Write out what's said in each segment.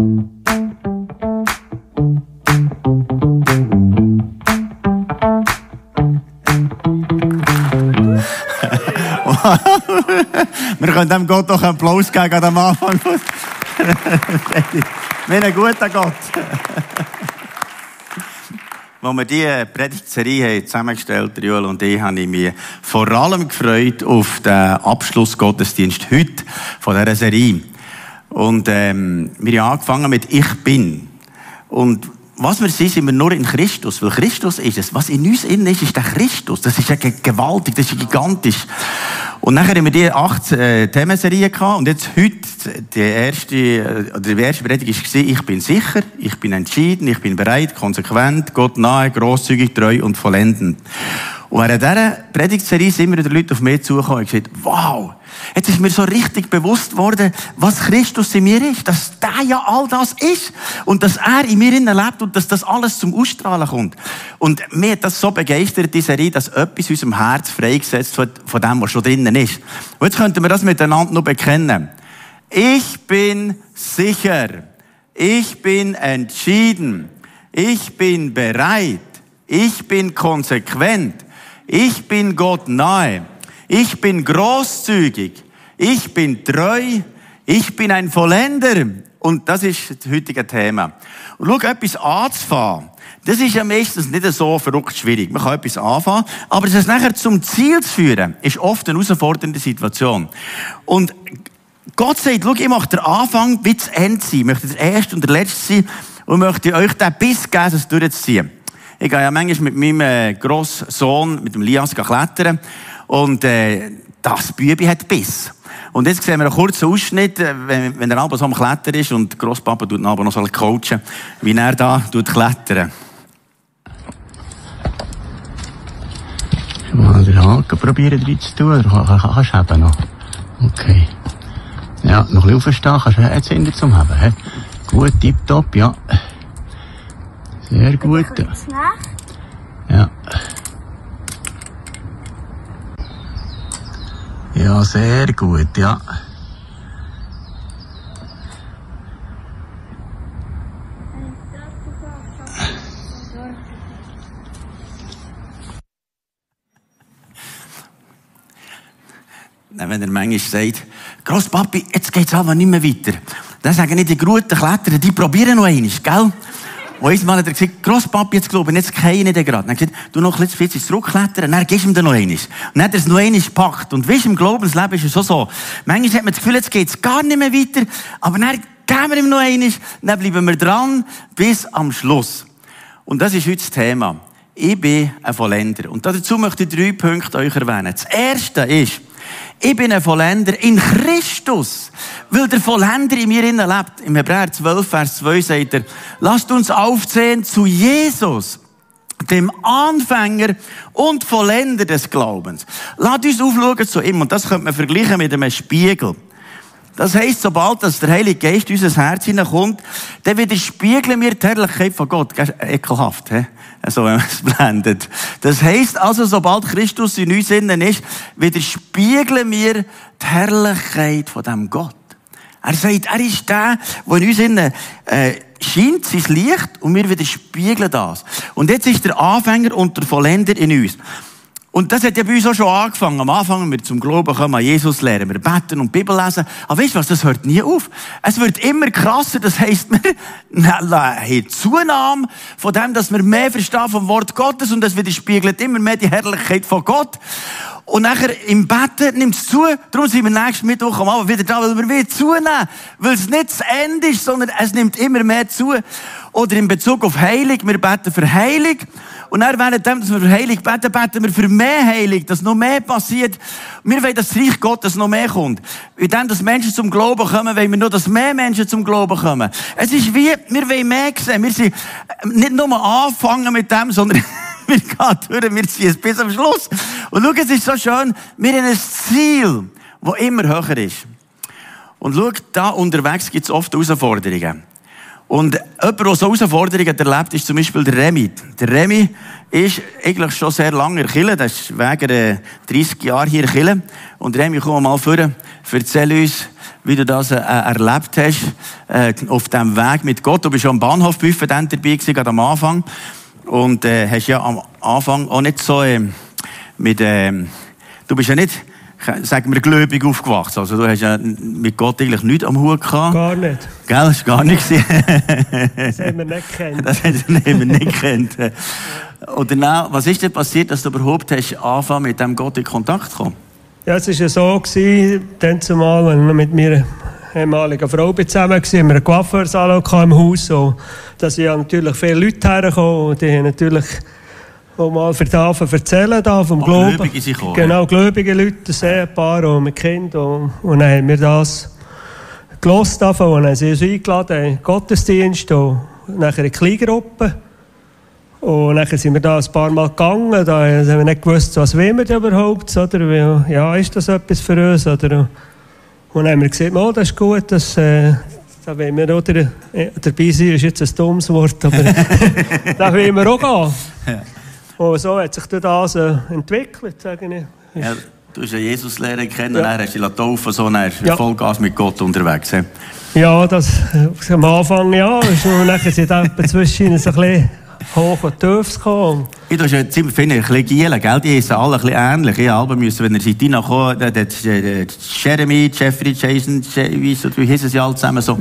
Wir können dem Gott doch einen Applaus geben am Anfang. Wir ein guter Gott. Als wir diese Predigtserie zusammengestellt haben, Joel und ich, habe ich mich vor allem gefreut auf den Abschlussgottesdienst heute von dieser Serie. Und ähm, wir haben angefangen mit Ich bin. Und was wir sind, sind wir nur in Christus, weil Christus ist es. Was in uns innen ist, ist der Christus. Das ist ja gewaltig, das ist gigantisch. Und nachher haben wir die acht äh, Themenserien gehabt und jetzt heute, die erste, äh, die erste Predigt war, ich bin sicher, ich bin entschieden, ich bin bereit, konsequent, Gott nahe, grosszügig, treu und vollendend. Und während dieser Predigtserie sind immer wieder Leute auf mich zugekommen und gesagt, wow, jetzt ist mir so richtig bewusst worden, was Christus in mir ist, dass der ja all das ist und dass er in mir lebt und dass das alles zum Ausstrahlen kommt. Und mir hat das so begeistert, diese Serie, dass etwas in unserem Herz freigesetzt wird von dem, was schon drinnen ist. Und jetzt könnten wir das miteinander noch bekennen. Ich bin sicher. Ich bin entschieden. Ich bin bereit. Ich bin konsequent. Ich bin Gott nahe. Ich bin großzügig. Ich bin treu. Ich bin ein Vollender. Und das ist das heutige Thema. Und schau, etwas anzufangen. Das ist ja meistens nicht so verrückt schwierig. Man kann etwas anfangen, aber es nachher zum Ziel zu führen, ist oft eine herausfordernde Situation. Und Gott sagt, schau, ich möchte den Anfang wie das Ende sein. Ich möchte der Erste und der Letzte sein und möchte euch den Biss geben, es durchzuziehen. Ich gehe ja manchmal mit meinem äh, grossen Sohn, mit dem Lias, klettern. Und äh, das Bübi hat Biss. Und jetzt sehen wir einen kurzen Ausschnitt, äh, wenn, wenn er aber so am Klettern ist und Grosspapa tut ihn aber noch so coachen, wie er da tut klettern. Mal den Haken probieren drin zu tun, oder kannst du eben noch? Okay. Ja, noch ein bisschen aufstehen, kannst du jetzt hinter zum haben, he? Gut, tipptopp, ja. Sehr gut. Ja. Ja, sehr gut, ja. Wenn er manchmal sagt, Grosspapi, jetzt geht's aber nicht mehr weiter. Dann sagen nicht die guten Kletterer, die probieren noch einmal, gell? Und einmal hat er gesagt, Grosspapi, jetzt glauben, jetzt keine den gerade. Dann hat er gesagt, du noch ein bisschen zurückklettern, dann gibst du ihm dann noch eines. Und dann hat er es noch eines gepackt. Und weißt, im Glaubensleben ist es so so. Manchmal hat man das Gefühl, jetzt geht's gar nicht mehr weiter, aber dann geben wir ihm noch eines, dann bleiben wir dran, bis am Schluss. Und das ist heute das Thema. Ich bin ein Vollender. Und dazu möchte ich drei Punkte euch erwähnen. Das erste ist, ich bin ein Vollender in Christus, weil der Vollender in mir innen lebt. Im Hebräer 12, Vers 2 sagt er, lasst uns aufzählen zu Jesus, dem Anfänger und Vollender des Glaubens. Lasst uns aufschauen zu ihm. Und das könnte man vergleichen mit einem Spiegel. Das heisst, sobald das der Heilige Geist in unser Herz hineinkommt, dann widerspiegeln wir die Herrlichkeit von Gott. Ekelhaft, he? so wenn man es blendet. Das heisst also, sobald Christus in uns innen ist, widerspiegeln wir die Herrlichkeit von dem Gott. Er sagt, er ist der, der in uns innen äh, scheint, sein Licht, und wir widerspiegeln das. Und jetzt ist der Anfänger und der Vollender in uns. Und das hat ja bei uns auch schon angefangen. Am Anfang, wir zum Glauben kommen, an Jesus lernen, wir beten und Bibel lesen. Aber weißt du was, das hört nie auf. Es wird immer krasser. Das heisst, wir haben Zunahme von dem, dass wir mehr verstehen vom Wort Gottes und das widerspiegelt immer mehr die Herrlichkeit von Gott. Und nachher im Betten nimmt es zu. Darum sind wir nächsten Mittwoch am Abend wieder da, weil wir wieder zunehmen. Weil es nicht das Ende ist, sondern es nimmt immer mehr zu. Oder in Bezug auf Heilung. Wir beten für Heilung. Und dann, während dass wir für Heilung beten, beten wir für mehr Heilung, dass noch mehr passiert. Wir wollen, dass das Reich Gottes noch mehr kommt. In dem, dass Menschen zum Glauben kommen, wollen wir nur, dass mehr Menschen zum Glauben kommen. Es ist wie, wir wollen mehr sehen. Wir sind nicht nur anfangen mit dem, sondern wir gehen durch, wir ziehen es bis am Schluss. Und schau, es ist so schön, wir haben ein Ziel, das immer höher ist. Und schau, da unterwegs gibt es oft Herausforderungen. Und jemand, der so Herausforderungen erlebt, ist zum Beispiel der Remy. Der Remy ist eigentlich schon sehr lange in Kille. Das ist wegen 30 Jahren hier in Kille. Und Remy, komm mal vor, erzähl uns, wie du das äh, erlebt hast, äh, auf dem Weg mit Gott. Du bist schon am Bahnhof Büffe dann dabei gewesen, gerade am Anfang. Und äh, hast ja am Anfang auch nicht so äh, mit, äh, du bist ja nicht, sagen wir, gläubig aufgewachsen. Also du hast ja mit Gott eigentlich nichts am Hut gehabt. Gar nicht. Gell, das ist gar nicht. das haben wir nicht gekannt. Das haben wir nicht gekannt. Und danach, was ist denn passiert, dass du überhaupt hast angefangen mit dem Gott in Kontakt zu kommen? Ja, es war ja so, gewesen, dann zumal, wenn wir mit meiner ehemaligen Frau zusammen waren, haben wir einen Coiffeursalon im Haus. So, da sind ja natürlich viele Leute hergekommen und die haben natürlich auch mal für das erzählen da vom Glauben. Gläubige sind gekommen, Genau, gläubige Leute, ein Ehepaar und mit Kind. Und, und dann haben wir das gelost davon und haben sie uns eingeladen in den Gottesdienst und nachher in Kleingruppe. Und dann sind wir da ein paar Mal gegangen, da haben wir nicht gewusst, was wollen wir überhaupt, oder, ja, ist das etwas für uns, oder, und dann haben wir gesagt, oh, das ist gut, das, äh, da wollen wir auch der, äh, dabei sein, ist jetzt ein dummes Wort, aber da wollen wir auch gehen. Und so hat sich das äh, entwickelt, sage ich. Ja, du hast ja Jesus lernen kennen, ja. dann hast du dich taufen, so dann ja. Vollgas mit Gott unterwegs. He? Ja, das äh, am Anfang ja, und dann sind da zwischen so ein bisschen hoch und tief gekommen. Ich tue ja ziemlich finde ein bisschen gielen, gell? Die sind alle ein bisschen ähnlich. Ich habe müssen, wenn er seit Dina kam, der, der, der Jeremy, Jeffrey, Jason, wie, hießen sie alle zusammen so?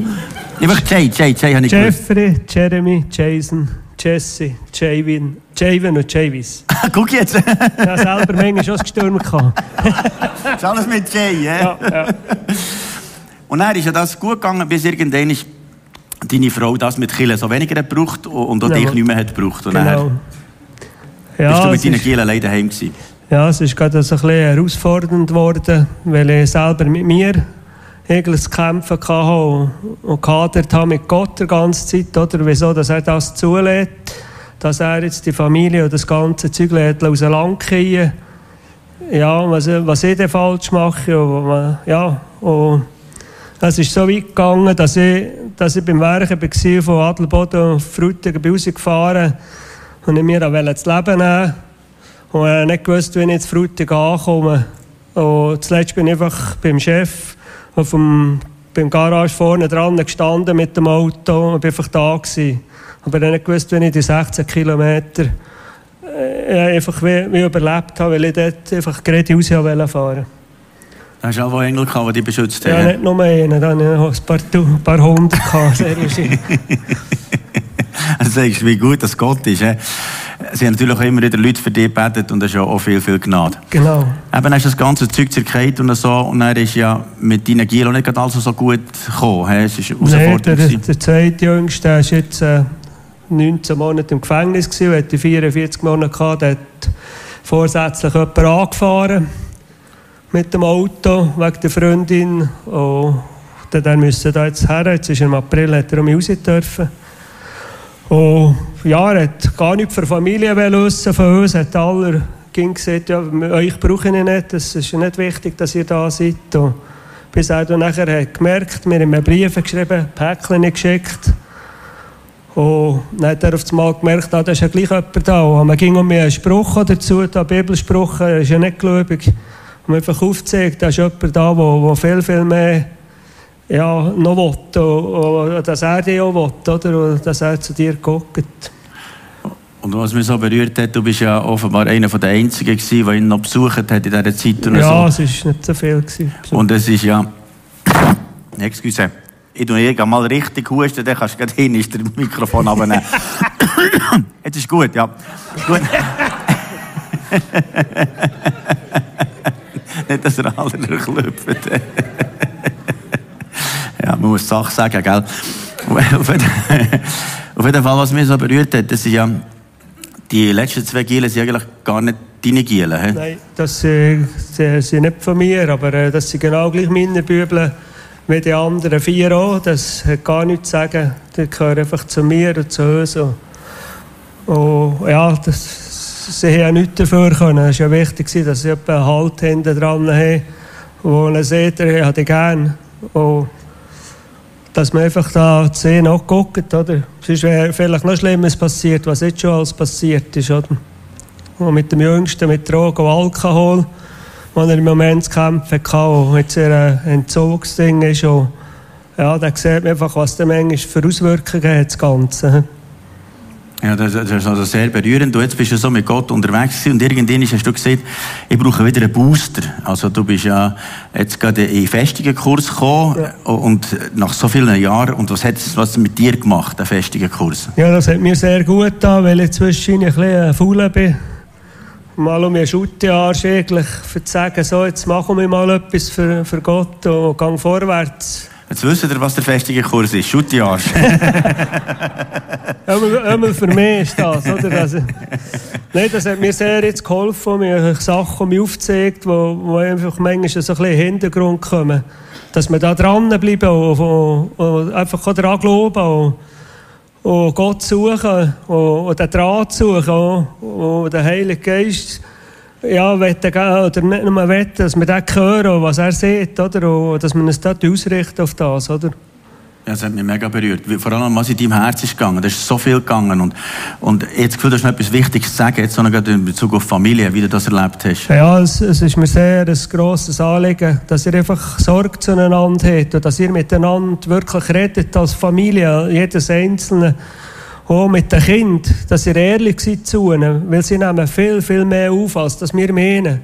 Einfach Jay, Jay, Jay habe ich Jeffrey. Jeremy, Jason, Jesse, Javin, Javin und Javis. Guck jetzt! ja, selber manchmal schon gestürmt. ist alles mit Jay, ja? ja, ja. Und dann ist ja das gut gegangen, bis irgendwann ist deine Frau das mit Kille so weniger hat gebraucht und auch ja, dich nicht mehr hat gebraucht. Und genau. ja, bist du mit deinen Kielen leider heim gewesen. Ja, es ist gerade so ein bisschen herausfordernd geworden, weil ich selber mit mir eigentlich kämpfen hatte und gehadert habe mit Gott die ganze Zeit, oder? Wieso, dass er das zulässt, dass er jetzt die Familie und das ganze Zeug lässt aus dem Land kriegen. Ja, was, was ich denn falsch mache, und, ja, und es ist so weit gegangen, dass ich, dass ich beim Werken war, von Adelboden auf Frutigen rausgefahren und ich mir das Leben nehmen und ich nicht gewusst, wie ich jetzt Frutigen ankomme. Und zuletzt bin ich einfach beim Chef auf dem, beim Garage vorne dran gestanden mit dem Auto und bin einfach da gewesen. Aber ich nicht gewusst, wie ich die 16 Kilometer äh, einfach wie, wie überlebt habe, weil ich dort einfach gerade raus fahren wollte. Hast du auch Engel gehabt, die dich beschützt haben? Ja, nicht nur einen, dann habe ich ein paar, paar hundert. Sehr also sagst wie gut das Gott ist. He? Sie haben natürlich auch immer wieder Leute für dich gebetet und das ist ja auch viel, viel Gnade. Genau. Eben hast du das ganze Zeug zerkehrt und so und dann ist ja mit deinen Gilo nicht alles so gut gekommen. He? Es ist nee, der, der zweite Jüngste war jetzt äh, 19 Monate im Gefängnis gewesen, hatte 44 Monate gehabt, hat vorsätzlich jemanden angefahren mit dem Auto wegen der Freundin. Und dann müssen da jetzt her. Jetzt ist im April, hat er um raus dürfen. Und ja, er hat gar nichts für Familie wissen von uns. hat alle ging gesagt, ja, euch brauche ich nicht. Es ist nicht wichtig, dass ihr da seid. Und bis er dann nachher hat gemerkt, mir haben Briefe geschrieben, Päckchen geschickt. Und dann hat er auf einmal gemerkt, ah, da ist ja gleich jemand da. Und man ging um einen Spruch dazu, der Bibelspruch, er ist ja nicht gläubig und einfach aufzeigt, da ist jemand da, der viel, viel mehr ja, noch will, und, dass er dich auch will, oder? Und dass er zu dir guckt. Und was mich so berührt hat, du bist ja offenbar einer der Einzigen gewesen, der ihn noch besucht hat in dieser Zeit. Und ja, so. es war nicht so viel. Gewesen. Und es ist ja... Excuse. Ich tue irgendwann mal richtig husten, dann kannst du gleich hin, ist der Mikrofon abnehmen. Jetzt ist gut, ja. Gut. nicht, dass er alle durchklopft. Man muss Sachen sagen, gell? Auf jeden Fall, was mich so berührt hat, das sind ja, die letzten zwei Gielen sind eigentlich gar nicht deine Gielen. He? Nein, das äh, sind nicht von mir, aber äh, das sind genau gleich meine Bübel wie die anderen vier auch. Das hat gar nichts zu sagen. Die gehören einfach zu mir und zu uns. Und, und ja, das, sie haben ja nichts dafür können. Es war ja wichtig, dass sie einen Halt hinten dran haben, wo man sieht, er hat gerne. Und dass man einfach da die Szene auch guckt, oder? Sonst wäre vielleicht noch Schlimmes passiert, was jetzt schon alles passiert ist, oder? Und mit dem Jüngsten, mit Drogen und Alkohol, wo er im Moment zu kämpfen hatte und jetzt ein Entzugsding ist. Und ja, da sieht man einfach, was der manchmal für Auswirkungen hat, das Ganze. Ja, das, das ist also sehr berührend. Du jetzt bist ja so mit Gott unterwegs und irgendwann hast du gesagt, ich brauche wieder einen Booster. Also du bist ja jetzt gerade in den Festigenkurs gekommen Ja. und nach so vielen Jahren. Und was hat es was mit dir gemacht, der Festigenkurs? Ja, das hat mir sehr gut getan, weil ich zwischen ein bisschen faul bin. Mal um einen Schuttearsch eigentlich, für zu sagen, so, jetzt machen wir mal etwas für, für Gott und gang vorwärts. Jetzt wisst ihr, was der Festigenkurs ist. Schutt die Arsch. Einmal, für mich ist das, oder? Das, nein, das hat mir sehr jetzt geholfen, mir Sachen mir aufgezeigt, wo einfach manchmal so ein bisschen in den Hintergrund kommen. Dass wir da dranbleiben und, und, und einfach daran glauben und, und Gott suchen und, und den Draht suchen und, und den Heiligen Geist ja, wetten, oder nicht nur wetten, dass wir den hören, was er sieht, oder? Und dass wir uns dort ausrichten auf das, oder? Ja, das hat mich mega berührt. Vor allem, was in deinem Herz ist gegangen. Da ist so viel gegangen. Und, und jetzt Gefühl, du hast noch etwas Wichtiges zu sagen, jetzt so noch gerade in Bezug auf Familie, wie du das erlebt hast. Ja, es, es ist mir sehr ein grosses Anliegen, dass ihr einfach Sorge zueinander habt und dass ihr miteinander wirklich redet als Familie, jedes Einzelne. Auch mit den Kindern, dass ihr ehrlich seid zu ihnen, weil sie nehmen viel, viel mehr auf, als das wir meinen.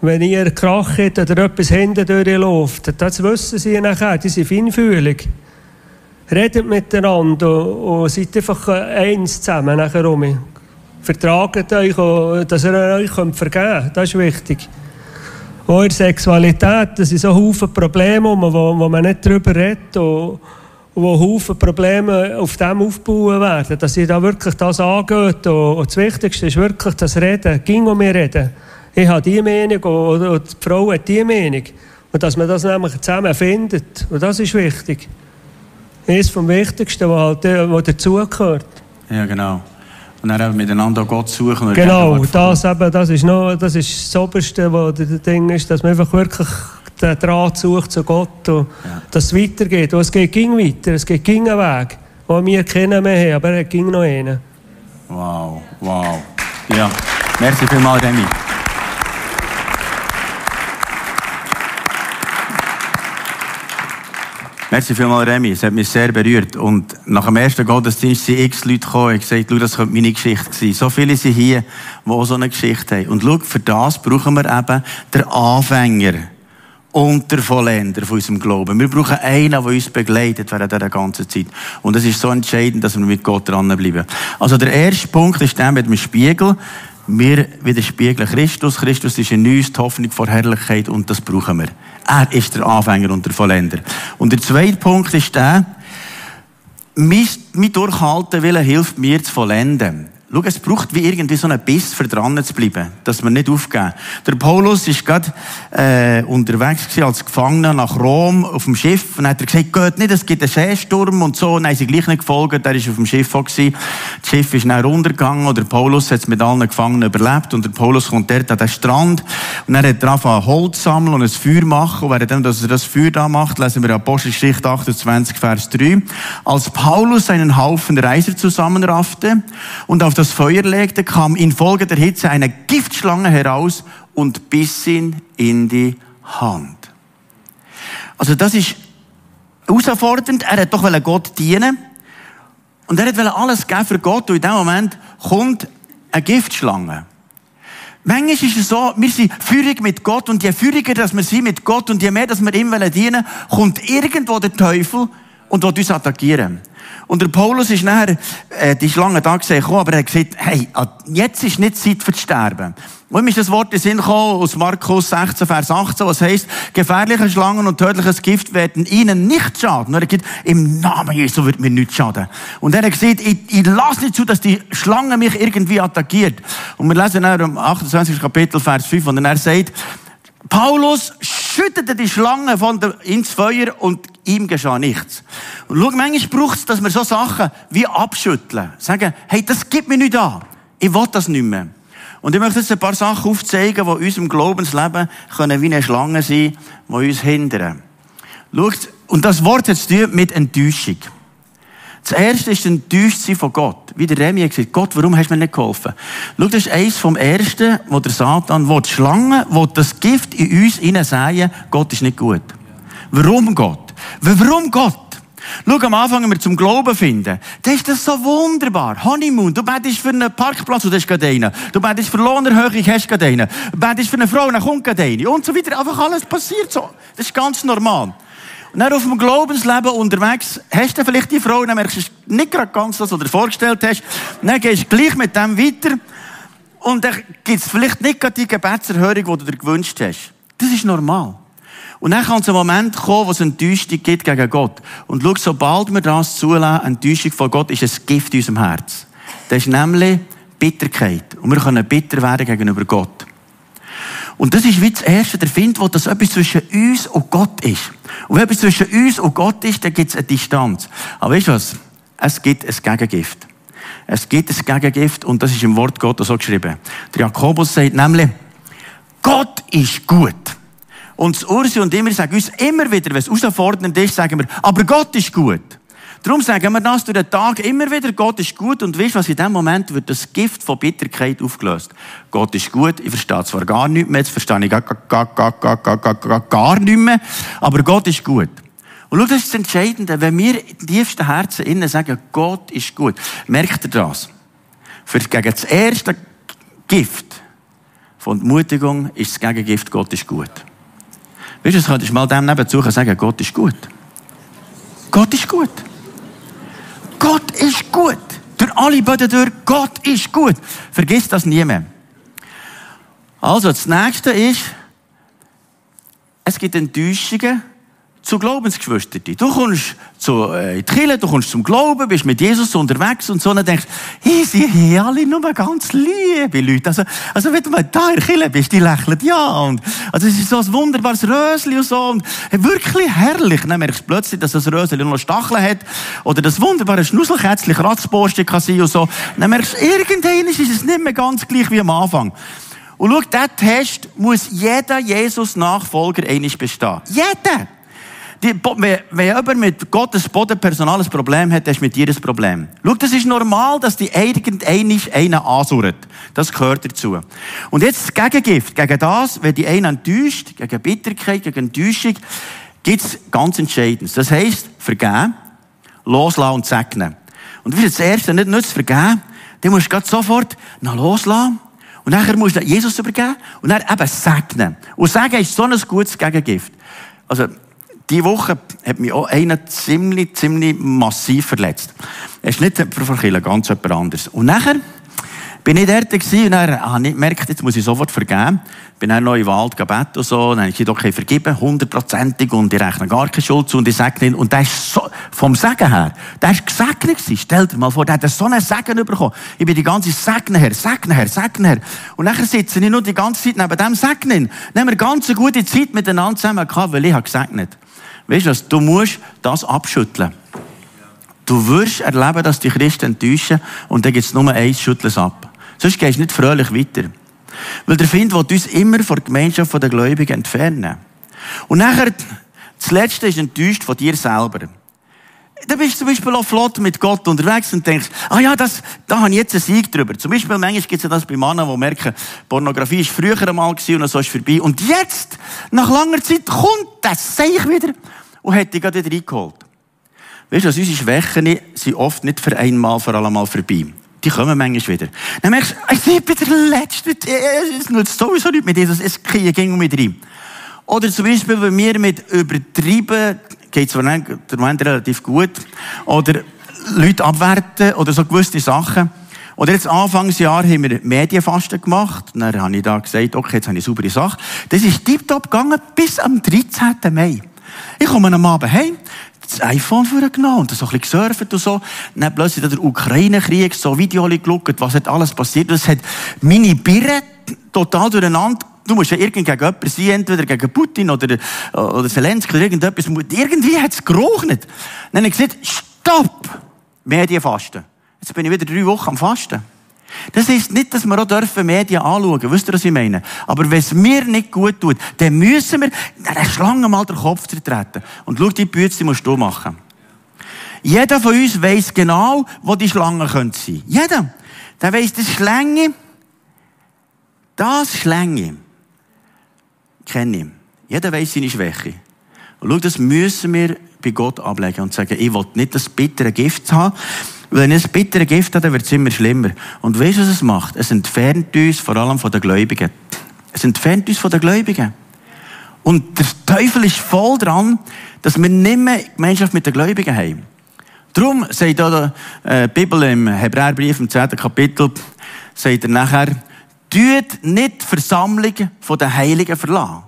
Wenn ihr Krach habt oder etwas hinten durchläuft, das wissen sie nachher, die sind feinfühlig. Redet miteinander und, seid einfach eins zusammen nachher um. Vertragt euch, dass ihr euch vergeben könnt. Das ist wichtig. Auch in Sexualität, das sind so Haufen Probleme, wo, wo, man nicht darüber redet und wo Haufen Probleme auf dem aufbauen werden. Dass ihr da wirklich das angeht und, das Wichtigste ist wirklich das Reden. Ging um mir reden. Ich habe die Meinung und, die Frau hat die Meinung. Und dass man das nämlich zusammen findet. Und das ist wichtig. Das ist vom Wichtigsten, was, halt, äh, was dazugehört. Ja, genau. Und dann eben miteinander Gott suchen. Genau, das, eben, das, ist noch, das ist das Oberste, was das Ding ist, dass man einfach wirklich den Draht sucht zu Gott und Ja. dass es weitergeht. Und es geht ging weiter, es geht ging einen Weg, den wir kennen mehr haben, aber er ging noch einen. Wow, wow. Ja, merci vielmals, Remy. Merci vielmals, Remy. Es hat mich sehr berührt. Und nach dem ersten Gottesdienst sind x Leute gekommen und gesagt, das könnte meine Geschichte sein. So viele sind hier, die auch so eine Geschichte haben. Und schau, für das brauchen wir eben den Anfänger und der Vollender von unserem Glauben. Wir brauchen einen, der uns begleitet während dieser ganzen Zeit. Und es ist so entscheidend, dass wir mit Gott dranbleiben. Also der erste Punkt ist der mit dem Spiegel. Wir widerspiegeln Christus. Christus ist in uns die Hoffnung vor Herrlichkeit und das brauchen wir. Er ist der Anfänger und der Vollender. Und der zweite Punkt ist der, mein, Durchhalten hilft mir zu vollenden. Schau, es braucht wie irgendwie so einen Biss, für dran zu bleiben, dass wir nicht aufgeben. Der Paulus ist gerade äh, unterwegs gewesen als Gefangener nach Rom auf dem Schiff und hat er gesagt, geht nicht, es gibt einen Schneesturm und so. Nein, sie gleich nicht gefolgt, er ist auf dem Schiff auch gewesen. Das Schiff ist dann runtergegangen und der Paulus hat es mit allen Gefangenen überlebt und der Paulus kommt dort an den Strand und er hat drauf an Holz sammeln und ein Feuer machen und während dass er das Feuer da macht, lesen wir Apostelgeschichte 28, Vers 3. Als Paulus einen Haufen Reiser zusammenraffte und auf das Feuer legte, kam infolge der Hitze eine Giftschlange heraus und biss ihn in die Hand. Also das ist herausfordernd. Er hat doch Gott dienen und er wollte alles geben für Gott und in dem Moment kommt eine Giftschlange. Manchmal ist es so, wir sind führig mit Gott und je führiger dass wir sind mit Gott und je mehr dass wir ihm dienen wollen, kommt irgendwo der Teufel und will uns attackieren. Und der Paulus ist nachher, äh, die Schlange da gesehen, aber er hat gesagt, hey, jetzt ist nicht Zeit für das Sterben. Und ihm ist das Wort in Sinn gekommen, aus Markus 16, Vers 18, was heisst, gefährliche Schlangen und tödliches Gift werden ihnen nicht schaden. Und er gesagt, im Namen Jesu wird mir nichts schaden. Und er hat gesagt, ich, ich lasse nicht zu, dass die Schlange mich irgendwie attackiert. Und wir lesen dann im 28. Kapitel, Vers 5, und er sagt, Paulus schüttete die Schlange von der, ins Feuer und ihm geschah nichts. Und schau, manchmal braucht es, dass wir so Sachen wie abschütteln. Sagen, hey, das gibt mir nicht an. Ich will das nicht mehr. Und ich möchte jetzt ein paar Sachen aufzeigen, die unserem Glaubensleben können wie eine Schlange sein, die uns hindern. Schaut, und das Wort hat zu tun mit Enttäuschung. Das erste ist enttäuscht sein von Gott. Wie der Remi gesagt, Gott, warum hast du mir nicht geholfen? Schau, das ist eins vom Ersten, wo der Satan will. Die Schlange will das Gift in uns hineinsäen, Gott ist nicht gut. Warum Gott? Warum Gott? Schau, am Anfang, wenn wir zum Glauben finden, dann ist das so wunderbar. Honeymoon, du betest für einen Parkplatz und hast gerade einen. Du betest für Lohnerhöhung, hast gerade einen. Du betest für eine Frau, dann kommt gerade eine. Und so weiter. Einfach alles passiert so. Das ist ganz normal. Und dann auf dem Glaubensleben unterwegs, hast du vielleicht die Frau, dann merkst du nicht gerade ganz das, was du dir vorgestellt hast. Dann gehst du gleich mit dem weiter. Und dann gibt es vielleicht nicht gerade die Gebetserhörung, die du dir gewünscht hast. Das ist normal. Und dann kann es ein Moment kommen, wo es Enttäuschung gibt gegen Gott. Und schau, sobald wir das zulassen, Enttäuschung von Gott, ist ein Gift in unserem Herz. Das ist nämlich Bitterkeit. Und wir können bitter werden gegenüber Gott. Und das ist wie das Erste, der findet, wo das etwas zwischen uns und Gott ist. Und wenn etwas zwischen uns und Gott ist, dann gibt es eine Distanz. Aber weißt du was? Es gibt ein Gegengift. Es gibt ein Gegengift und das ist im Wort Gottes so geschrieben. Der Jakobus sagt nämlich, Gott ist gut. Und Ursi und immer sagen uns immer wieder, wenn es herausfordernd ist, sagen wir, aber Gott ist gut. Darum sagen wir das durch den Tag immer wieder, Gott ist gut. Und weißt was, in dem Moment wird das Gift von Bitterkeit aufgelöst. Gott ist gut, ich verstehe zwar gar nichts mehr, jetzt verstehe ich gar, gar, gar, gar, gar, gar, gar, gar nicht mehr, aber Gott ist gut. Und schau, das ist das Entscheidende. Wenn wir in tiefsten Herzen innen sagen, Gott ist gut, merkt ihr das? Für gegen das erste Gift von Entmutigung ist das Gegengift, Gott ist gut. Weißt du, das könntest du mal dem nebenzu sagen, Gott ist gut. Gott ist gut. Gott ist gut. Durch alle Böden durch, Gott ist gut. Vergiss das nie mehr. Also, das nächste ist, es gibt Enttäuschungen, zu Glaubensgeschwistern. Du kommst zu, äh, in die Kirche, du kommst zum Glauben, bist mit Jesus unterwegs und so, und denkst hey, sie haben alle nur ganz liebe Leute. Also, also wenn du mal da in der bist, die lächeln ja. Und, also es ist so ein wunderbares Rösli und so, und hey, wirklich herrlich. Dann merkst du plötzlich, dass das Rösli noch Stacheln hat, oder das wunderbare Schnusselkätzchen Kratzborste kann sein und so. Dann merkst du, irgendwann ist es nicht mehr ganz gleich wie am Anfang. Und schau, dieser Test muss jeder Jesus-Nachfolger einig bestehen. Jeder! Die, wenn, wenn jemand mit Gottes Bodenpersonal ein Problem hat, ist mit dir ein Problem. Schau, das ist normal, dass die irgendeinisch einen ansurrt. Das gehört dazu. Und jetzt das Gegengift. Gegen das, wenn die einen enttäuscht, gegen Bitterkeit, gegen Enttäuschung, gibt's ganz Entscheidendes. Das heisst, vergeben, loslassen und segnen. Und wie das Erste nicht zu vergeben, dann musst du sofort noch loslassen. Und nachher musst du Jesus übergeben und dann eben segnen. Und sagen ist so ein gutes Gegengift. Also, die Woche hat mich auch einer ziemlich, ziemlich massiv verletzt. Er ist nicht von Kille, ganz jemand anderes. Und nachher bin ich dort gewesen, und dann habe ich gemerkt, jetzt muss ich sofort vergeben. Bin dann noch im Wald gebeten und so, dann habe ich doch vergeben, hundertprozentig, und ich rechne gar keine Schuld zu, und ich sage ihn, und der ist so, vom Segen her, der ist gesegnet gewesen. Stell dir mal vor, der hat so einen Segen bekommen. Ich bin die ganze Zeit Segen her, Segen her, Segen her. Und nachher sitze ich nur die ganze Zeit neben dem Segen. Dann haben wir ganz eine gute Zeit miteinander zusammen gehabt, weil ich habe gesegnet. Weißt du was? Du musst das abschütteln. Du wirst erleben, dass die Christen enttäuschen und dann gibt es nur eins, schüttel es ab. Sonst gehst du nicht fröhlich weiter. Weil der Find will uns immer von der Gemeinschaft der Gläubigen entfernen. Und nachher, das Letzte ist enttäuscht von dir selber. Da bist du zum Beispiel auch flott mit Gott unterwegs und denkst, ah ja, das, da habe ich jetzt einen Sieg drüber. Zum Beispiel, manchmal gibt es ja das bei Männern, die merken, Pornografie ist früher einmal gewesen und so ist vorbei. Und jetzt, nach langer Zeit, kommt das Seich wieder und hat dich gerade wieder reingeholt. Weißt du, also unsere Schwächen sind oft nicht für einmal, vor allem mal vorbei. Die kommen manchmal wieder. Dann merkst du, ich bin der Letzte, es nutzt sowieso nicht mit Jesus, es ging mit rein. Oder zum Beispiel, wenn wir mit übertrieben geht nicht, der Moment relativ gut, oder Leute abwerten oder so gewisse Sachen. Oder jetzt Anfangsjahr haben wir Medienfasten gemacht. Dann habe ich da gesagt, okay, jetzt habe ich saubere Sache. Das ist tiptop gegangen bis am 13. Mai. Ich komme am Abend heim, das iPhone vorgenommen und so ein bisschen gesurft und so. Dann plötzlich der Ukraine-Krieg, so Video geschaut, was hat alles passiert. Das hat meine Birne total durcheinander du musst ja irgendwie gegen jemanden sein, entweder gegen Putin oder, oder Zelensky oder irgendetwas. Irgendwie hat es gerochnet. Dann habe ich gesagt, stopp! Medienfasten. Jetzt bin ich wieder drei Wochen am Fasten. Das ist nicht, dass wir auch dürfen Medien anschauen dürfen. Wisst ihr, was ich meine? Aber wenn es mir nicht gut tut, dann müssen wir einer Schlange mal den Kopf zertreten. Und schau, die Bütze musst du machen. Jeder von uns weiß genau, wo die Schlangen sein können. Jeder. Der weiss, das Schlänge, das Schlänge, kenne ich. Jeder weiss seine Schwäche. Und schau, das müssen wir bei Gott ablegen und sagen, ich will nicht das bittere Gift haben, weil wenn das bittere Gift habe, dann wird es immer schlimmer. Und weißt du, was es macht? Es entfernt uns vor allem von den Gläubigen. Es entfernt uns von den Gläubigen. Und der Teufel ist voll dran, dass wir nicht mehr Gemeinschaft mit den Gläubigen haben. Darum sagt da die äh, Bibel im Hebräerbrief im 10. Kapitel, sagt er nachher, tut nicht die Versammlung den Heiligen verlassen.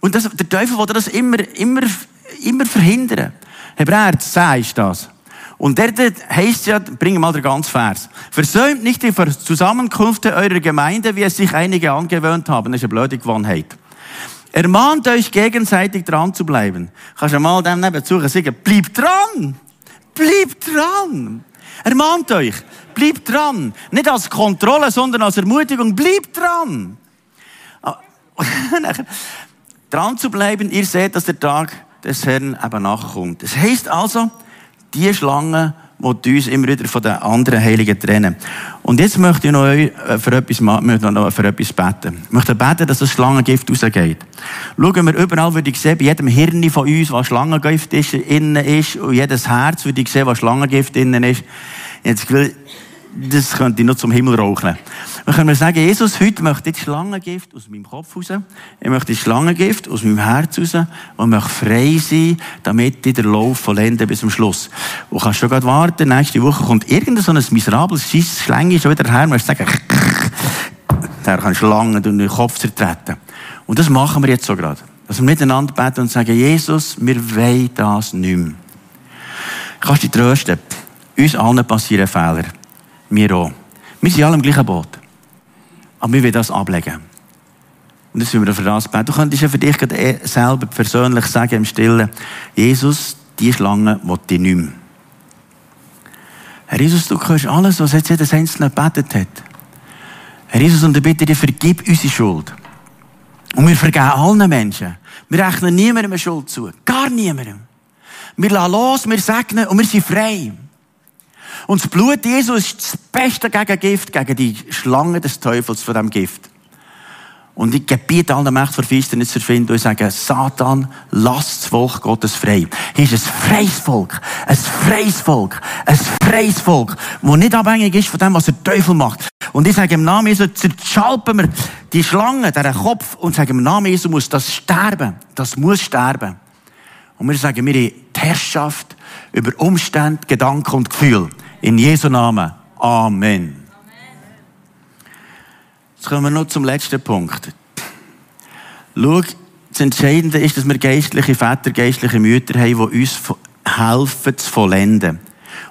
Und das, der Teufel will das immer, immer, immer verhindern. Hebräer 10 ist das. Und der, der heißt ja, bring mal den ganzen Vers. Versäumt nicht die Zusammenkünfte eurer Gemeinde, wie es sich einige angewöhnt haben. Das ist eine blöde Gewohnheit. Ermahnt euch gegenseitig dran zu bleiben. Kannst du mal dem nebenzu sagen, bleibt dran! Bleibt dran! Ermahnt euch, bleibt dran! Nicht als Kontrolle, sondern als Ermutigung, bleibt dran! dran zu bleiben, ihr seht, dass der Tag des Herrn eben nachkommt. Das heisst also, die Schlange, die uns immer wieder von den anderen Heiligen trennen. Und jetzt möchte ich noch für etwas, noch für etwas beten. Ich möchte beten, dass das Schlangengift rausgeht. Schauen wir überall, würde ich sehen, bei jedem Hirn von uns, was Schlangengift ist, innen ist, und jedes Herz würde ich sehen, was Schlangengift innen ist. Jetzt will, das könnte ich noch zum Himmel rauchen. Dann können wir sagen, Jesus, heute möchte ich Schlangengift aus meinem Kopf raus. Ich möchte Schlangengift aus meinem Herz raus und möchte frei sein, damit ich den Lauf vollende bis zum Schluss. Und kannst schon gerade warten, nächste Woche kommt irgendein so ein miserables Schlange schon wieder her, du sagen, der kann Schlangen durch den Kopf zertreten. Und das machen wir jetzt so gerade. Dass wir miteinander beten und sagen, Jesus, wir wollen das nicht mehr. Kannst dich trösten. Uns allen passieren Fehler. Wir auch. Wir sind alle im gleichen Boot. Aber wir wollen das ablegen. Und das wollen wir für das beten. Du könntest ja für dich eh selber persönlich sagen im Stillen, Jesus, die Schlange will ich nicht mehr. Herr Jesus, du hörst alles, was jetzt jedes Einzelne gebetet hat. Herr Jesus, und ich bitte dich, vergib unsere Schuld. Und wir vergeben allen Menschen. Wir rechnen niemandem Schuld zu. Gar niemandem. Wir lassen los, wir segnen und wir sind frei. Und das Blut Jesu ist das beste Gegengift gegen die Schlange des Teufels von dem Gift. Und ich gebiete allen Mächten vor Finsternis zu erfinden und sage, Satan, lass das Volk Gottes frei. Hier ist ein freies Volk. Ein freies Volk. Ein freies Volk. Das nicht abhängig ist von dem, was der Teufel macht. Und ich sage im Namen Jesu, zerschalpen wir die Schlange, diesen Kopf, und sagen im Namen Jesu muss das sterben. Das muss sterben. Und wir sagen, wir haben die Herrschaft über Umstände, Gedanken und Gefühle. In Jesu Namen. Amen. Jetzt kommen wir noch zum letzten Punkt. Schau, das Entscheidende ist, dass wir geistliche Väter, geistliche Mütter haben, die uns helfen zu vollenden.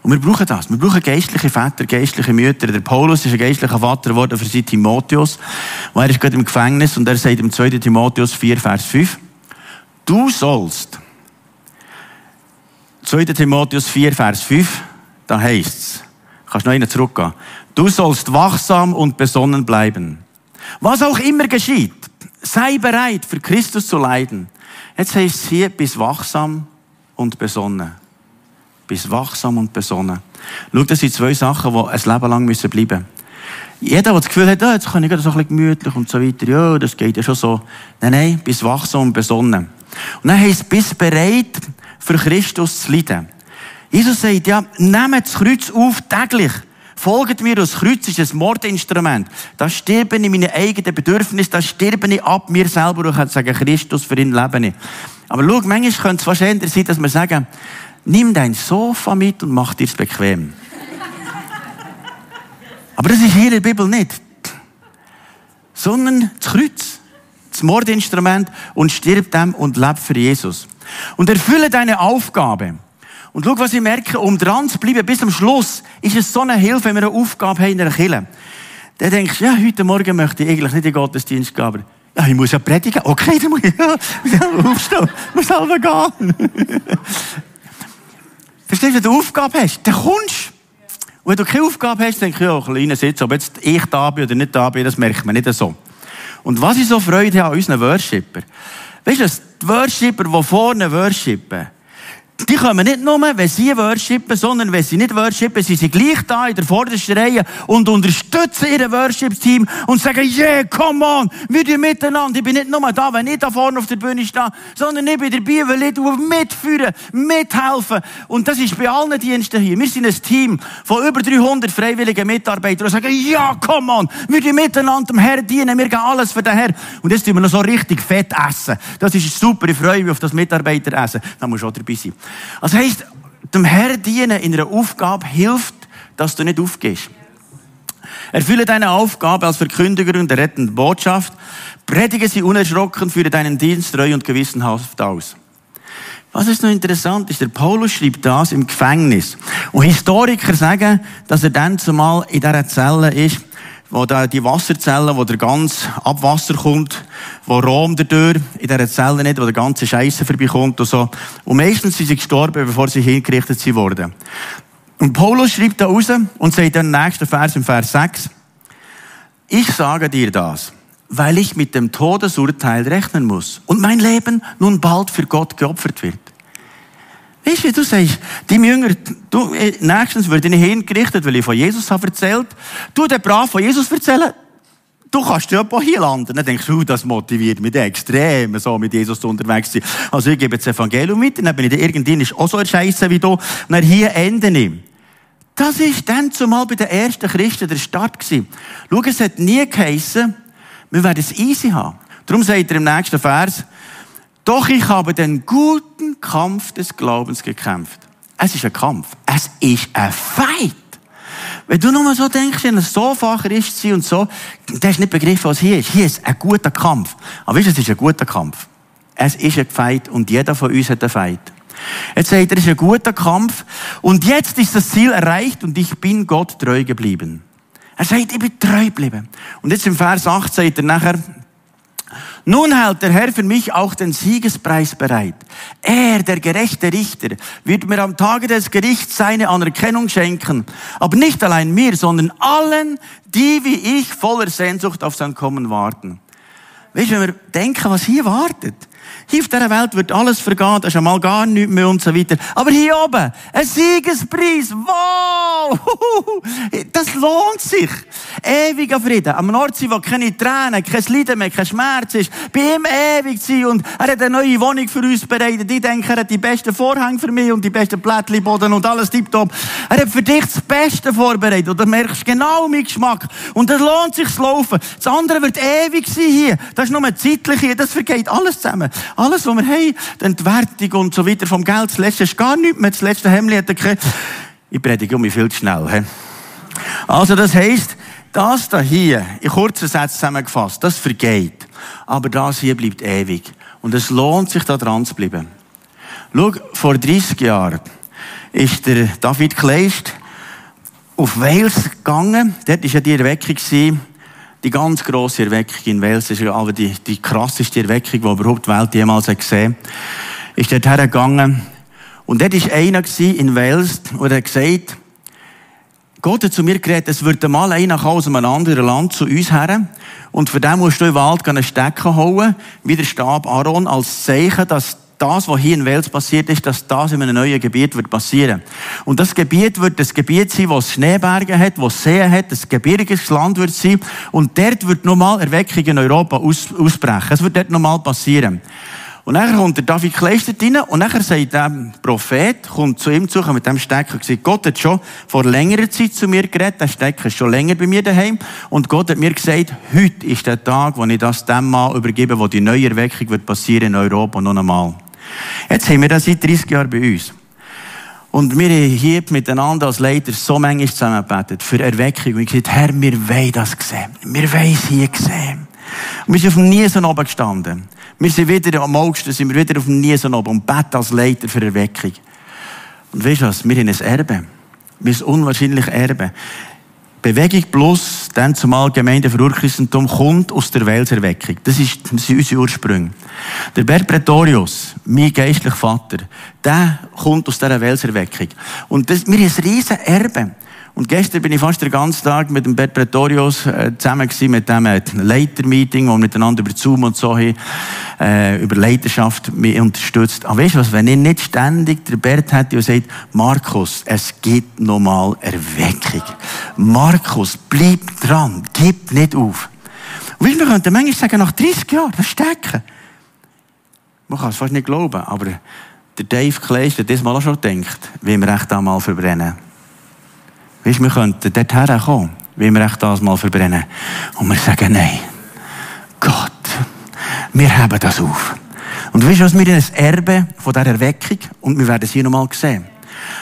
Und wir brauchen das. Wir brauchen geistliche Väter, geistliche Mütter. Der Paulus ist ein geistlicher Vater geworden für sein Timotheus. Und er ist gerade im Gefängnis und er sagt im 2. Timotheus 4, Vers 5, Du sollst, 2. Timotheus 4, Vers 5, da heißt's, kannst noch einen zurückgehen, du sollst wachsam und besonnen bleiben. Was auch immer geschieht, sei bereit, für Christus zu leiden. Jetzt heißt es hier, bis wachsam und besonnen. Bis wachsam und besonnen. Schau, das sind zwei Sachen, die ein Leben lang müssen bleiben Jeder, der das Gefühl hat, oh, jetzt kann ich gerade so ein bisschen gemütlich und so weiter, ja, das geht ja schon so. Nein, nein, bis wachsam und besonnen. Und dann heißt es, bis bereit, für Christus zu leiden. Jesus sagt ja, nehmt das Kreuz auf täglich. Folgt mir, das Kreuz ist ein Mordinstrument. Da sterbe ich meine eigenen Bedürfnisse, da sterbe ich ab mir selber und kann sagen, Christus, für ihn lebe ich. Aber schau, manchmal könnte es wahrscheinlich sein, dass wir sagen, nimm dein Sofa mit und mach dir es bequem. Aber das ist hier in der Bibel nicht. Sondern das Kreuz, das Mordinstrument und stirb dem und leb für Jesus. Und erfülle deine Aufgabe. Und schau, was ich merke, um dran zu bleiben bis zum Schluss, ist es so eine Hilfe, wenn wir eine Aufgabe haben in einer Kirche. Dann denkst du, ja, heute Morgen möchte ich eigentlich nicht in den Gottesdienst gehen, aber ja, ich muss ja predigen. Okay, dann muss ich ja, aufstehen, muss selber gehen. Verstehst du, wenn du eine Aufgabe hast, dann kommst du. Wenn du keine Aufgabe hast, denkst du, ja, kleiner Sitz, ob jetzt ich da bin oder nicht da bin, das merkt man nicht so. Und was ich so Freude habe an unseren Worshipper, weißt du, die Worshipper, die vorne worshipen, die kommen nicht nur, wenn sie worshipen, sondern wenn sie nicht worshipen, sind sie gleich da in der vordersten Reihe und unterstützen ihr Worship-Team und sagen, yeah, come on, wir tun miteinander. Ich bin nicht nur da, wenn ich da vorne auf der Bühne stehe, sondern ich bin dabei, weil ich mitführen, mithelfen. Und das ist bei allen Diensten hier. Wir sind ein Team von über 300 freiwilligen Mitarbeitern und sagen, ja, come on, wir tun miteinander dem Herrn dienen, wir geben alles für den Herrn. Und jetzt tun wir noch so richtig fett essen. Das ist super, ich freue mich auf das Mitarbeiteressen. Da muss auch dabei sein. Das heisst, dem Herrn dienen in einer Aufgabe hilft, dass du nicht aufgehst. Erfülle deine Aufgabe als Verkündiger und der rettenden Botschaft. Predige sie unerschrocken, führe deinen Dienst treu und gewissenhaft aus. Was ist noch interessant ist, der Paulus schreibt das im Gefängnis. Und Historiker sagen, dass er dann zumal in dieser Zelle ist, wo da die Wasserzelle, wo der ganze Abwasser kommt, wo Rom dadurch in dieser Zelle nicht, wo der ganze Scheiße vorbeikommt und so. Und meistens sind sie gestorben, bevor sie hingerichtet sie wurden. Und Paulus schreibt da raus und sagt dann im nächsten Vers, im Vers 6, ich sage dir das, weil ich mit dem Todesurteil rechnen muss und mein Leben nun bald für Gott geopfert wird. Weißt du, du sagst, deinem Jünger, du, äh, nächstens würde ich hingerichtet, weil ich von Jesus habe erzählt. Du, der brav von Jesus erzählen, du kannst ja hier landen. Dann denkst du, das motiviert mich extrem, so mit Jesus unterwegs zu sein. Also ich gebe das Evangelium mit, dann bin ich irgendwann auch so Scheiße wie du, und dann hier ende ich. Das ist dann zumal bei den ersten Christen der Start gewesen. Schau, es hat nie geheissen, wir werden es easy haben. Darum sagt er im nächsten Vers, doch ich habe den guten Kampf des Glaubens gekämpft. Es ist ein Kampf. Es ist ein Fight. Wenn du nur so denkst, wenn es so facher ist und so, dann hast nicht begriffen, was hier ist. Hier ist ein guter Kampf. Aber weißt du, es ist ein guter Kampf. Es ist ein Fight und jeder von uns hat einen Fight. Jetzt sagt er, es ist ein guter Kampf und jetzt ist das Ziel erreicht und ich bin Gott treu geblieben. Er sagt, ich bin treu geblieben. Und jetzt im Vers 8 sagt er nachher, nun hält der Herr für mich auch den Siegespreis bereit. Er, der gerechte Richter, wird mir am Tage des Gerichts seine Anerkennung schenken. Aber nicht allein mir, sondern allen, die wie ich voller Sehnsucht auf sein Kommen warten. Weißt du, wenn wir denken, was hier wartet, hier auf dieser Welt wird alles vergehen, da ist einmal gar nichts mehr und so weiter. Aber hier oben, ein Siegespreis, wow! Das lohnt sich. Ewiger Frieden. Am Nordsee, wo keine Tränen, kein Leiden mehr, kein Schmerz ist. Bei ihm ewig sein und er hat eine neue Wohnung für uns bereitet. Ich denke, er hat die besten Vorhänge für mich und die besten Plättchenboden und alles tiptop. Er hat für dich das Beste vorbereitet und du merkst genau meinen Geschmack. Und es lohnt sich zu laufen. Das andere wird ewig sein hier. Das ist nur zeitlich hier. Das vergeht alles zusammen. Alles, was wir haben, die Entwertung und so weiter vom Geld, das letzte ist gar nichts mehr. Das letzte Hemd hat. Ich predige um mich viel zu schnell. He? Also das heisst, das da hier, in kurzen Sätzen zusammengefasst, das vergeht. Aber das hier bleibt ewig. Und es lohnt sich, da dran zu bleiben. Schau, vor 30 Jahren ist der David Kleist auf Wales gegangen. Dort war ja die Erweckung, die ganz grosse Erweckung in Wales. Ist aber die, die krasseste Erweckung, die überhaupt die Welt jemals gesehen hat. Ist dort hergegangen. Und dort war einer in Wales, der hat gesagt, Gott hat zu mir geredet, es wird einmal einer aus einem anderen Land zu uns her. Und für den musst du im Wald einen Stecken holen, wie der Stab Aaron, als Zeichen, dass das, was hier in Wales passiert ist, dass das in einem neuen Gebiet wird passieren. Und das Gebiet wird das Gebiet sein, wo es Schneeberge hat, wo es Seen hat, das gebirgiges Land wird sein. Und dort wird nochmal Erweckung in Europa aus, ausbrechen. Es wird dort nochmal passieren. Und dann kommt der David Kleistert rein und dann sagt der Prophet, kommt zu ihm zu mit dem Stecker und sagt, Gott hat schon vor längerer Zeit zu mir geredet, der Stecker ist schon länger bei mir daheim und Gott hat mir gesagt, heute ist der Tag, wo ich das dem Mann übergebe, wo die neue Erweckung wird passieren in Europa noch einmal. Jetzt haben wir das seit 30 Jahren bei uns. Und wir haben hier miteinander als Leiter so manchmal zusammengebetet für Erweckung. Und ich gesagt, Herr, wir wollen das sehen. Wir wollen es hier sehen. Und wir sind auf dem Niesen oben gestanden. Wir sind wieder am August, sind wir wieder auf dem Niesen oben und beten als Leiter für Erweckung. Und weißt du was? Wir haben ein Erbe. Wir haben ein unwahrscheinliches Erbe. Bewegung plus, dann zumal Gemeinde für Urchristentum, kommt aus der Welserweckung. Das, ist, das sind unsere Ursprünge. Der Bert Pretorius, mein geistlicher Vater, der kommt aus dieser Welserweckung. Und das, wir haben ein riesen Erbe. Und gestern bin ich fast den ganzen Tag mit dem Bert Pretorius äh, zusammen gewesen, mit dem äh, Leitermeeting, wo wir miteinander über Zoom und so haben, äh, über Leiterschaft mich unterstützt. Aber weißt du was, wenn ich nicht ständig der Bert hätte und sagt, Markus, es gibt nochmal Erweckung. Markus, bleib dran, gib nicht auf. Und weißt du, wir könnten manchmal sagen, nach 30 Jahren, das stecken. Man kann es fast nicht glauben, aber der Dave Kleist hat das mal auch schon gedacht, wie wir echt einmal verbrennen. Weißt wir könnten dorthin kommen, wie wir echt das mal verbrennen. Und wir sagen, nein, Gott, wir haben das auf. Und weißt du, was wir in ein Erbe von dieser Erweckung, und wir werden es hier nochmal sehen,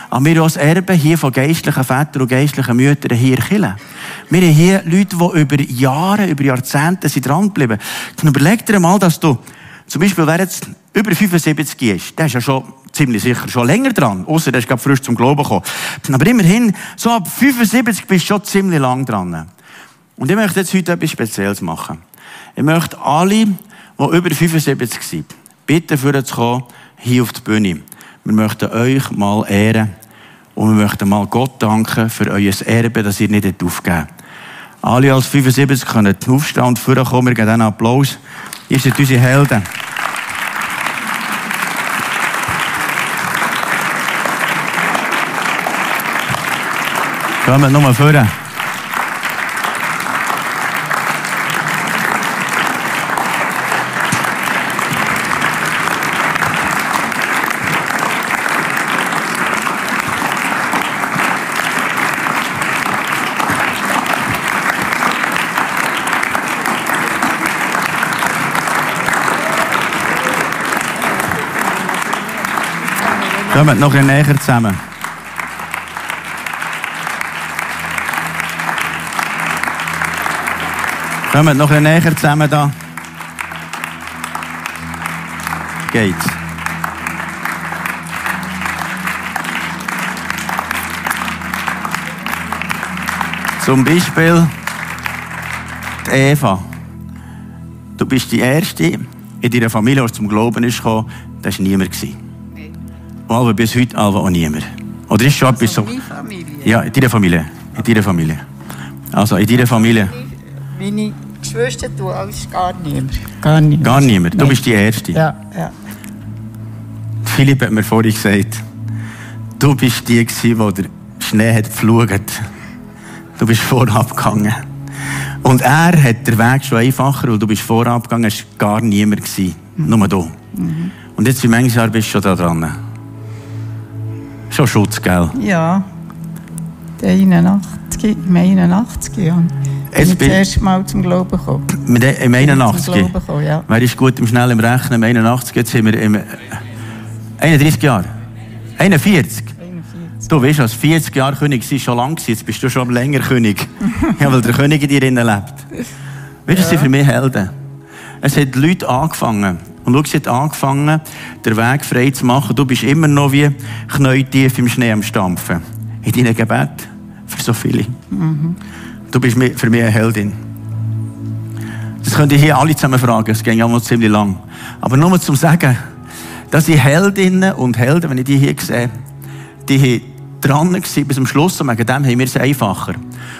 aber wir als Erbe hier von geistlichen Vätern und geistlichen Müttern hier killen. Wir haben hier Leute, die über Jahre, über Jahrzehnte sind dran geblieben. Dann überleg dir mal, dass du, zum Beispiel, wer jetzt über 75 ist, der ist ja schon ziemlich sicher schon länger dran, außer der ist gerade frisch zum Glauben gekommen. Aber immerhin, so ab 75 bist du schon ziemlich lang dran. Und ich möchte jetzt heute etwas Spezielles machen. Ich möchte alle, die über 75 sind, bitten, für zu kommen, hier auf die Bühne. Wir möchten euch mal ehren und wir möchten mal Gott danken für euer Erbe, das ihr nicht aufgegeben Alle als 75 können aufstehen und vorkommen. Wir geben einen Applaus. Ihr seid unsere Helden. Kommt nochmal vor. Kommt noch ein näher zusammen. Kommt noch ein näher zusammen da. Geht's. Zum Beispiel die Eva. Du bist die Erste in deiner Familie, die zum Glauben ist gekommen. Das war niemand. Nee. Aber bis heute auch niemand. Oder ist schon etwas so? Familie. Ja, in deiner Familie. In deiner Familie. Also in deiner Familie. Meine Geschwister, du alles gar niemand. Gar niemand. Gar niemand. Du bist die Erste. Ja, ja. Philipp hat mir vorhin gesagt, du bist die, die der Schnee hat geflogen. Du bist vorab gegangen. Und er hat den Weg schon einfacher, weil du bist vorab gegangen, es war gar niemand. Gewesen, mhm. Nur du. Mhm. Und jetzt, wie manches Jahr bist du schon da dran? Schon Schutz, gell? Ja. 81, im 81 Jahren. Bin ich das erste Mal zum Glauben gekommen. Im 81? Gekommen, ja. Wer ist gut im schnellen Rechnen? Im 81, jetzt sind wir im 31 Jahre. 41? 41. Du weißt, als 40 Jahre König war schon lang, jetzt bist du schon länger König. ja, weil der König in dir lebt. Weißt du, das sind für mich Helden. Es hat Leute angefangen. Und schau, sie hat angefangen, den Weg frei zu machen. Du bist immer noch wie knäutief im Schnee am Stampfen. In deinem Gebet. Für so viele. Mhm. Du bist für mich eine Heldin. Das könnt ihr hier alle zusammen fragen. Es ging ja noch ziemlich lang. Aber nur zum Sagen, dass die Heldinnen und Helden, wenn ich die hier sehe, die dran gewesen bis zum Schluss und wegen dem haben wir es einfacher.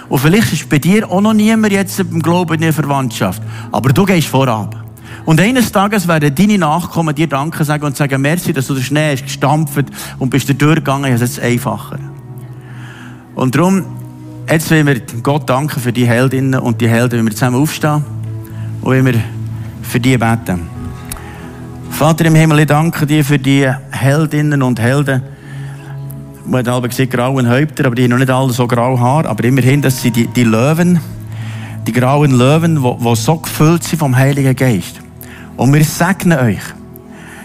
Und vielleicht ist bei dir auch noch niemand jetzt im Glauben in der Verwandtschaft. Aber du gehst vorab. Und eines Tages werden deine Nachkommen dir Danke sagen und sagen, merci, dass du den Schnee hast gestampft und bist da durchgegangen, jetzt ist es einfacher. Und darum, jetzt wollen wir Gott danken für die Heldinnen und die Helden, wenn wir zusammen aufstehen und wenn wir für die beten. Vater im Himmel, ich danke dir für die Heldinnen und Helden. Man hat alle gesehen, grauen Häupter, aber die haben noch nicht alle so grau Haar. Aber immerhin, das sind die, die Löwen, die grauen Löwen, die so gefüllt sind vom Heiligen Geist. Und wir segnen euch.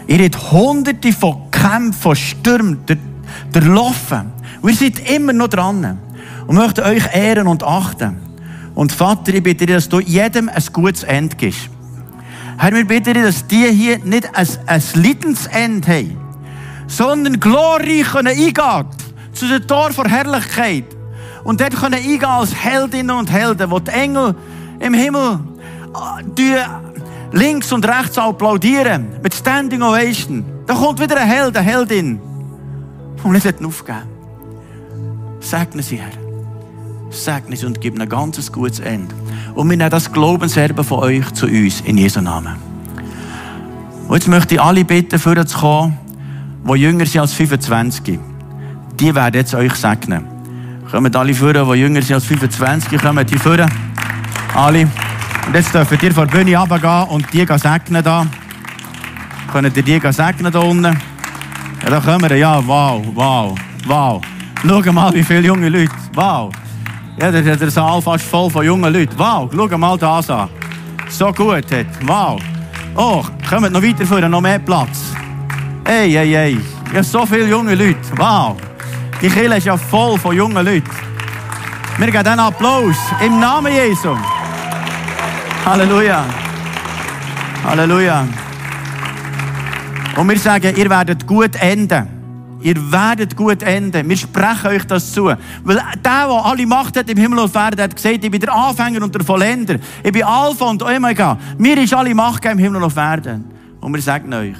Ihr habt hunderte von Kämpfen, von Stürmen durchlaufen. Und ihr seid immer noch dran. Und möchten euch ehren und achten. Und Vater, ich bitte dir, dass du jedem ein gutes Ende gibst. Herr, wir bitten dich, dass die hier nicht ein, ein Leidensende haben, sondern glorreich können eingehen zu dem Tor der Herrlichkeit. Und dort können eingehen als Heldinnen und Helden, wo die Engel im Himmel äh, die links und rechts applaudieren mit Standing Ovation. Da kommt wieder ein Held, eine Heldin. Und wir sollten aufgeben. Segne sie, Herr. Segne sie und gib ein ganz gutes Ende. Und wir nehmen das Glaubenserbe von euch zu uns in Jesu Namen. Und jetzt möchte ich alle bitten, vorher zu kommen, die jünger sind als 25. Die werden jetzt euch segnen. Kommen alle vor, die jünger sind als 25, kommen die vor. Alle. Und jetzt dürfen ihr vor die Bühne runtergehen und die segnen da. Könnt ihr die segnen da unten? Ja, da kommen wir. Ja, wow, wow, wow. Schau mal, wie viele junge Leute. Wow. Ja, der, der Saal fast voll von jungen Leuten. Wow, schau mal das an. So gut hat. Wow. Oh, kommt noch weiter vor, noch mehr Platz. Hey, hey, hey. Ja, so viele junge Leute. Wow. Die Kirche ist ja voll von jungen Leuten. Wir geben einen Applaus im Namen Jesu. Halleluja. Halleluja. Und wir sagen, ihr werdet gut enden. Ihr werdet gut enden. Wir sprechen euch das zu. Weil der, der alle Macht hat im Himmel und Erde, hat gesagt, ich bin der Anfänger und der Vollender. Ich bin Alpha und Omega. Mir ist alle Macht im Himmel und Erde. Und wir sagen euch.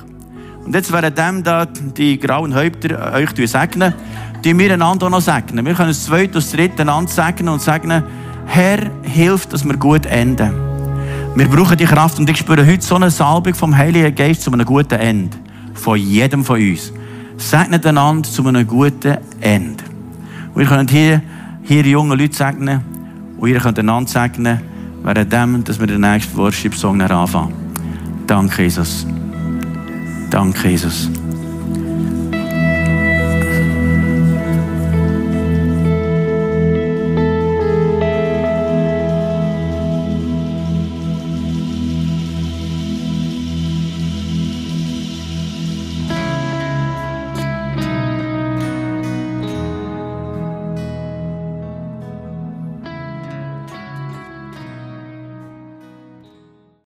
Und jetzt während dem da die grauen Häupter euch segnen, die wir einander auch noch segnen. Wir können das zweite und das dritte einander segnen und sagen, Herr, hilf, dass wir gut enden. Wir brauchen die Kraft und ich spüre heute so eine Salbung vom Heiligen Geist zu einem guten Ende. Von jedem von uns. Segnet einander zu einem guten Ende. Und ihr könnt hier, hier junge Leute segnen und ihr könnt einander segnen, während dem, dass wir den nächsten Worship-Song anfangen. Danke, Jesus. Danke, Jesus.